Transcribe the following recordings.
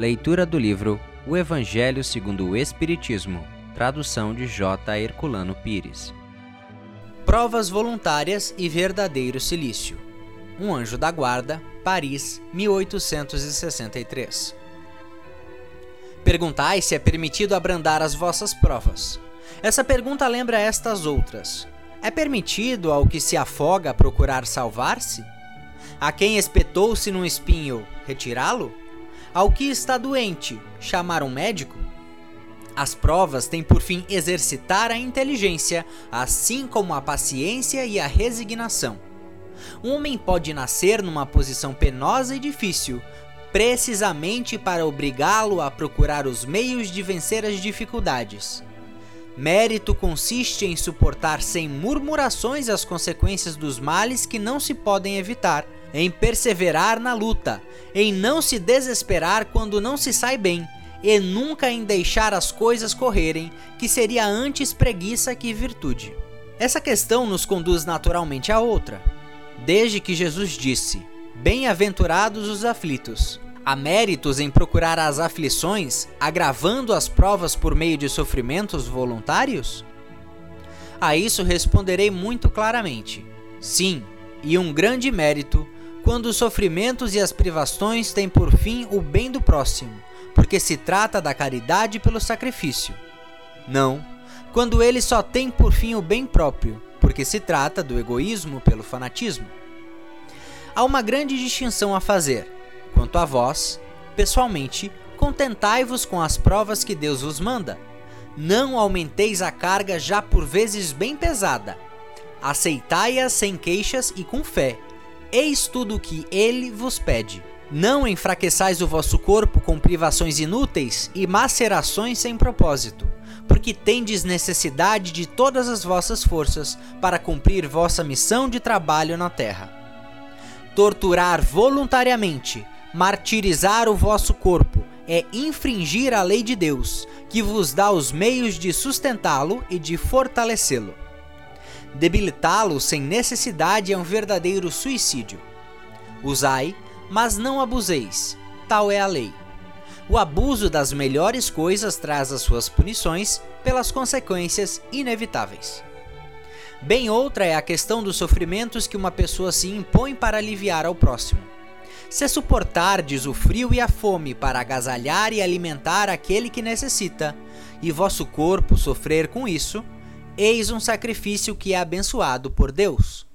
Leitura do livro O Evangelho segundo o Espiritismo, tradução de J. Herculano Pires. Provas voluntárias e verdadeiro silício. Um anjo da guarda, Paris, 1863. Perguntai se é permitido abrandar as vossas provas. Essa pergunta lembra estas outras. É permitido ao que se afoga procurar salvar-se? A quem espetou-se num espinho, retirá-lo? Ao que está doente, chamar um médico? As provas têm por fim exercitar a inteligência, assim como a paciência e a resignação. Um homem pode nascer numa posição penosa e difícil, precisamente para obrigá-lo a procurar os meios de vencer as dificuldades. Mérito consiste em suportar sem murmurações as consequências dos males que não se podem evitar, em perseverar na luta, em não se desesperar quando não se sai bem, e nunca em deixar as coisas correrem, que seria antes preguiça que virtude. Essa questão nos conduz naturalmente a outra. Desde que Jesus disse: Bem-aventurados os aflitos, Há méritos em procurar as aflições, agravando as provas por meio de sofrimentos voluntários? A isso responderei muito claramente: sim, e um grande mérito quando os sofrimentos e as privações têm por fim o bem do próximo, porque se trata da caridade pelo sacrifício. Não, quando ele só tem por fim o bem próprio, porque se trata do egoísmo pelo fanatismo. Há uma grande distinção a fazer Quanto a vós, pessoalmente, contentai-vos com as provas que Deus vos manda. Não aumenteis a carga já por vezes bem pesada. Aceitai-as sem queixas e com fé. Eis tudo o que ele vos pede. Não enfraqueçais o vosso corpo com privações inúteis e macerações sem propósito, porque tendes necessidade de todas as vossas forças para cumprir vossa missão de trabalho na terra. Torturar voluntariamente, Martirizar o vosso corpo é infringir a lei de Deus, que vos dá os meios de sustentá-lo e de fortalecê-lo. Debilitá-lo sem necessidade é um verdadeiro suicídio. Usai, mas não abuseis, tal é a lei. O abuso das melhores coisas traz as suas punições pelas consequências inevitáveis. Bem outra é a questão dos sofrimentos que uma pessoa se impõe para aliviar ao próximo. Se suportardes o frio e a fome para agasalhar e alimentar aquele que necessita, e vosso corpo sofrer com isso, eis um sacrifício que é abençoado por Deus.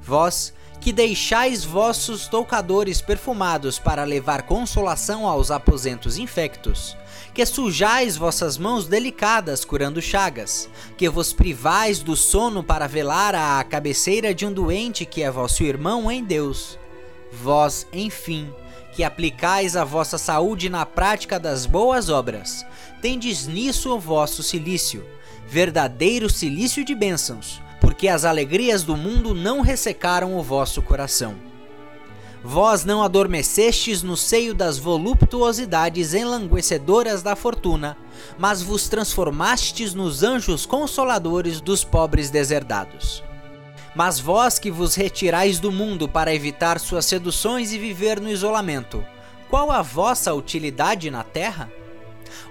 Vós, que deixais vossos toucadores perfumados para levar consolação aos aposentos infectos, que sujais vossas mãos delicadas curando chagas, que vos privais do sono para velar à cabeceira de um doente que é vosso irmão em Deus, Vós, enfim, que aplicais a vossa saúde na prática das boas obras, tendes nisso o vosso silício, verdadeiro silício de bênçãos, porque as alegrias do mundo não ressecaram o vosso coração. Vós não adormecestes no seio das voluptuosidades enlanguecedoras da fortuna, mas vos transformastes nos anjos consoladores dos pobres deserdados. Mas vós que vos retirais do mundo para evitar suas seduções e viver no isolamento, qual a vossa utilidade na terra?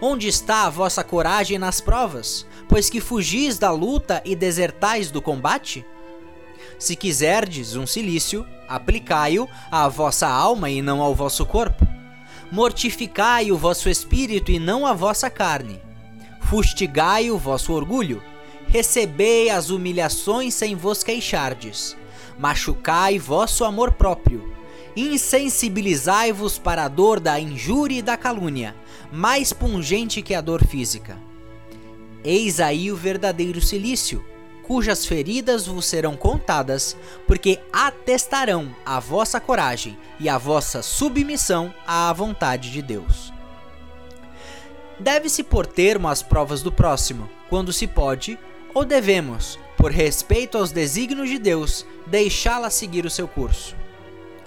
Onde está a vossa coragem nas provas, pois que fugis da luta e desertais do combate? Se quiserdes um cilício, aplicai-o à vossa alma e não ao vosso corpo. Mortificai o vosso espírito e não a vossa carne. Fustigai o vosso orgulho recebei as humilhações sem vos queixardes. Machucai vosso amor próprio. Insensibilizai-vos para a dor da injúria e da calúnia, mais pungente que a dor física. Eis aí o verdadeiro silício, cujas feridas vos serão contadas, porque atestarão a vossa coragem e a vossa submissão à vontade de Deus. Deve-se pôr termo às provas do próximo, quando se pode, ou devemos, por respeito aos desígnios de Deus, deixá-la seguir o seu curso?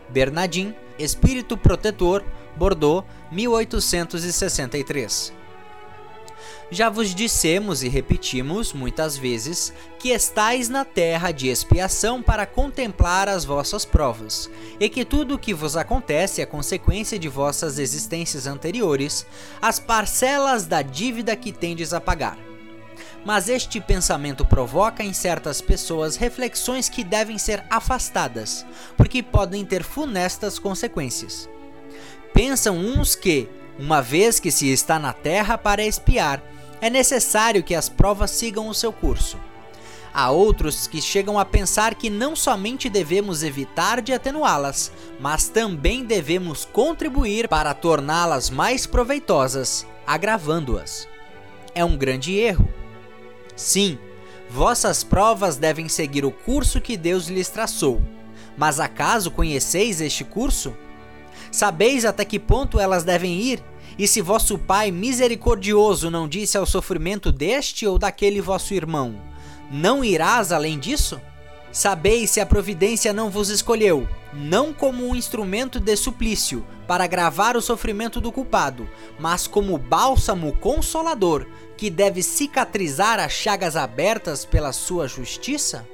Bernardin, Espírito Protetor, Bordeaux, 1863. Já vos dissemos e repetimos muitas vezes que estais na terra de expiação para contemplar as vossas provas, e que tudo o que vos acontece é consequência de vossas existências anteriores, as parcelas da dívida que tendes a pagar. Mas este pensamento provoca em certas pessoas reflexões que devem ser afastadas, porque podem ter funestas consequências. Pensam uns que, uma vez que se está na terra para espiar, é necessário que as provas sigam o seu curso. Há outros que chegam a pensar que não somente devemos evitar de atenuá-las, mas também devemos contribuir para torná-las mais proveitosas, agravando-as. É um grande erro. Sim, vossas provas devem seguir o curso que Deus lhes traçou. Mas acaso conheceis este curso? Sabeis até que ponto elas devem ir e se vosso Pai misericordioso não disse ao sofrimento deste ou daquele vosso irmão: Não irás além disso? Sabeis se a providência não vos escolheu, não como um instrumento de suplício, para agravar o sofrimento do culpado, mas como bálsamo consolador, que deve cicatrizar as chagas abertas pela sua justiça?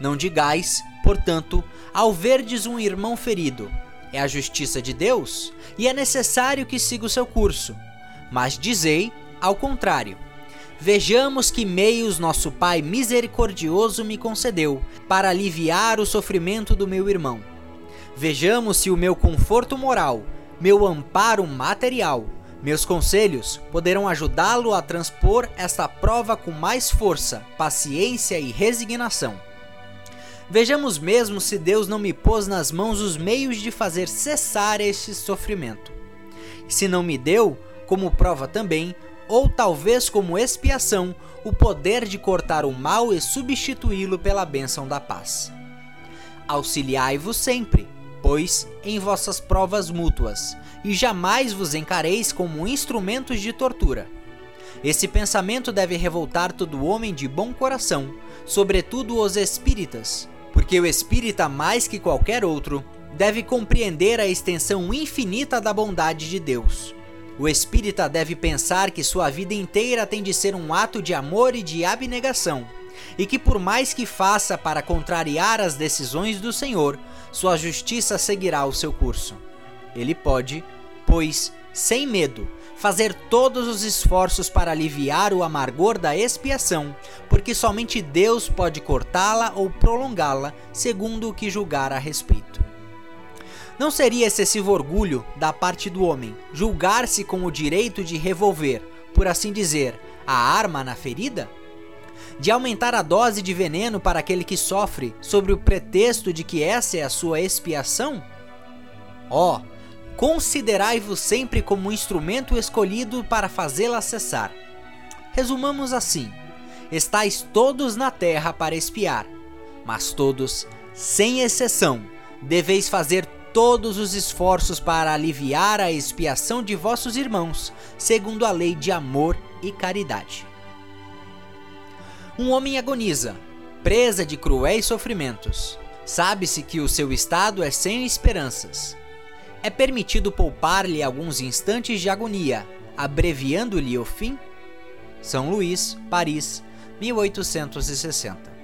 Não digais, portanto, ao verdes um irmão ferido, é a justiça de Deus e é necessário que siga o seu curso. Mas dizei ao contrário. Vejamos que meios nosso Pai misericordioso me concedeu para aliviar o sofrimento do meu irmão. Vejamos se o meu conforto moral, meu amparo material, meus conselhos poderão ajudá-lo a transpor esta prova com mais força, paciência e resignação. Vejamos mesmo se Deus não me pôs nas mãos os meios de fazer cessar este sofrimento. Se não me deu, como prova também, ou talvez como expiação, o poder de cortar o mal e substituí-lo pela bênção da paz. Auxiliai-vos sempre, pois, em vossas provas mútuas, e jamais vos encareis como instrumentos de tortura. Esse pensamento deve revoltar todo homem de bom coração, sobretudo os espíritas, porque o espírita, mais que qualquer outro, deve compreender a extensão infinita da bondade de Deus. O espírita deve pensar que sua vida inteira tem de ser um ato de amor e de abnegação, e que por mais que faça para contrariar as decisões do Senhor, sua justiça seguirá o seu curso. Ele pode, pois, sem medo, fazer todos os esforços para aliviar o amargor da expiação, porque somente Deus pode cortá-la ou prolongá-la, segundo o que julgar a respeito. Não seria excessivo orgulho da parte do homem julgar-se com o direito de revolver, por assim dizer, a arma na ferida? De aumentar a dose de veneno para aquele que sofre, sob o pretexto de que essa é a sua expiação? Ó, oh, considerai-vos sempre como um instrumento escolhido para fazê-la cessar. Resumamos assim: estáis todos na terra para espiar, mas todos, sem exceção, deveis fazer todos os esforços para aliviar a expiação de vossos irmãos, segundo a lei de amor e caridade. Um homem agoniza, presa de cruéis sofrimentos. Sabe-se que o seu estado é sem esperanças é permitido poupar-lhe alguns instantes de agonia, abreviando-lhe o fim? São Luís, Paris, 1860.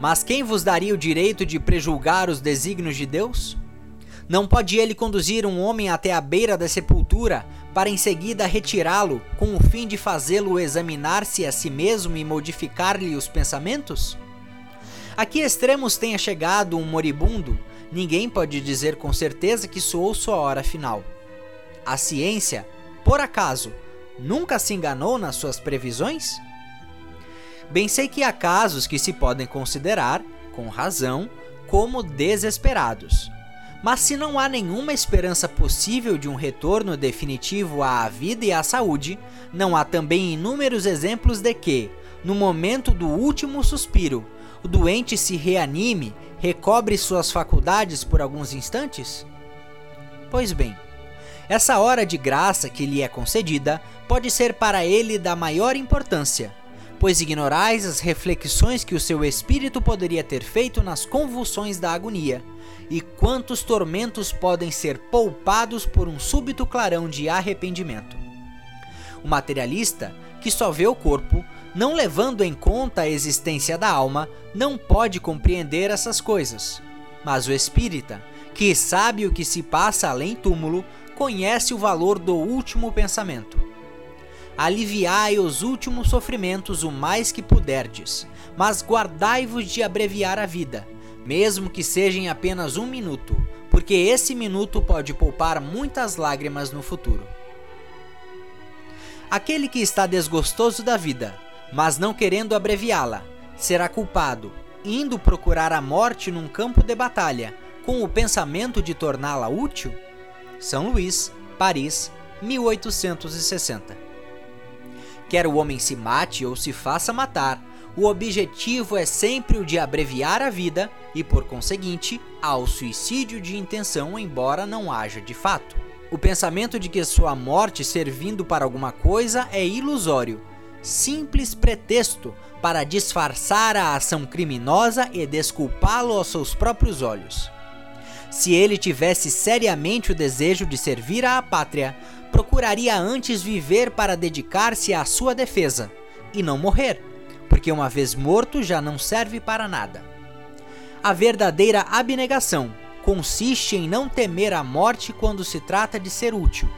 Mas quem vos daria o direito de prejulgar os desígnios de Deus? Não pode ele conduzir um homem até a beira da sepultura para em seguida retirá-lo com o fim de fazê-lo examinar-se a si mesmo e modificar-lhe os pensamentos? A que extremos tenha chegado um moribundo ninguém pode dizer com certeza que soou sua hora final. A ciência, por acaso, nunca se enganou nas suas previsões? Bem sei que há casos que se podem considerar, com razão, como desesperados. Mas se não há nenhuma esperança possível de um retorno definitivo à vida e à saúde, não há também inúmeros exemplos de que, no momento do último suspiro, o doente se reanime, recobre suas faculdades por alguns instantes? Pois bem, essa hora de graça que lhe é concedida pode ser para ele da maior importância, pois ignorais as reflexões que o seu espírito poderia ter feito nas convulsões da agonia, e quantos tormentos podem ser poupados por um súbito clarão de arrependimento. O materialista, que só vê o corpo, não levando em conta a existência da alma, não pode compreender essas coisas. Mas o espírita, que sabe o que se passa além túmulo, conhece o valor do último pensamento. Aliviai os últimos sofrimentos o mais que puderdes, mas guardai-vos de abreviar a vida, mesmo que seja em apenas um minuto, porque esse minuto pode poupar muitas lágrimas no futuro. Aquele que está desgostoso da vida, mas não querendo abreviá-la, será culpado, indo procurar a morte num campo de batalha, com o pensamento de torná-la útil? São Luís, Paris, 1860. Quer o homem se mate ou se faça matar, o objetivo é sempre o de abreviar a vida e, por conseguinte, ao suicídio de intenção, embora não haja de fato. O pensamento de que sua morte servindo para alguma coisa é ilusório, simples pretexto para disfarçar a ação criminosa e desculpá-lo aos seus próprios olhos. Se ele tivesse seriamente o desejo de servir à pátria, procuraria antes viver para dedicar-se à sua defesa e não morrer, porque uma vez morto já não serve para nada. A verdadeira abnegação consiste em não temer a morte quando se trata de ser útil,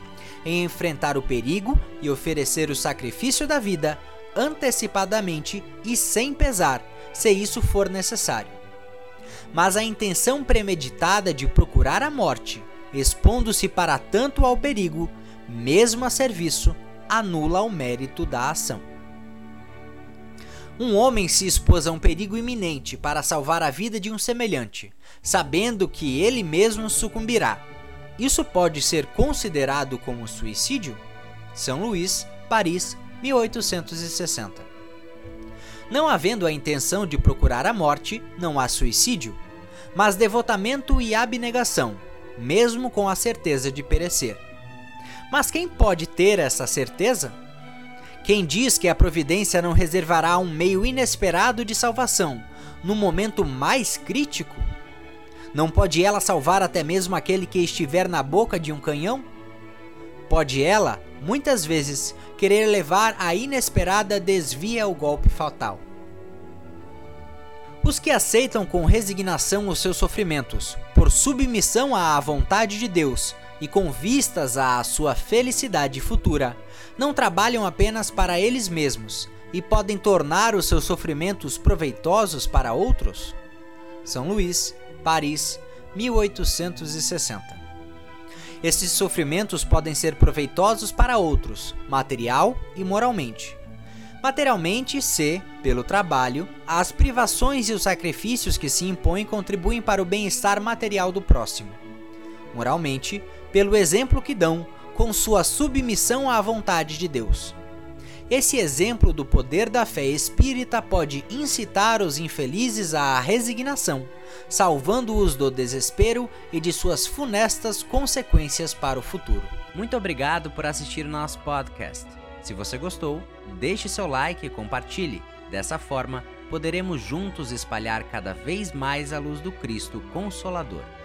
em enfrentar o perigo e oferecer o sacrifício da vida antecipadamente e sem pesar, se isso for necessário. Mas a intenção premeditada de procurar a morte, expondo-se para tanto ao perigo, mesmo a serviço, anula o mérito da ação. Um homem se expôs a um perigo iminente para salvar a vida de um semelhante, sabendo que ele mesmo sucumbirá. Isso pode ser considerado como suicídio? São Luís, Paris, 1860. Não havendo a intenção de procurar a morte, não há suicídio, mas devotamento e abnegação, mesmo com a certeza de perecer. Mas quem pode ter essa certeza? Quem diz que a providência não reservará um meio inesperado de salvação no momento mais crítico? Não pode ela salvar até mesmo aquele que estiver na boca de um canhão? Pode ela, muitas vezes, querer levar a inesperada desvia o golpe fatal. Os que aceitam com resignação os seus sofrimentos, por submissão à vontade de Deus e com vistas à sua felicidade futura, não trabalham apenas para eles mesmos e podem tornar os seus sofrimentos proveitosos para outros? São Luís, Paris, 1860. Esses sofrimentos podem ser proveitosos para outros, material e moralmente. Materialmente, se, pelo trabalho, as privações e os sacrifícios que se impõem contribuem para o bem-estar material do próximo. Moralmente, pelo exemplo que dão com sua submissão à vontade de Deus. Esse exemplo do poder da fé espírita pode incitar os infelizes à resignação, salvando-os do desespero e de suas funestas consequências para o futuro. Muito obrigado por assistir o nosso podcast. Se você gostou, deixe seu like e compartilhe. Dessa forma, poderemos juntos espalhar cada vez mais a luz do Cristo Consolador.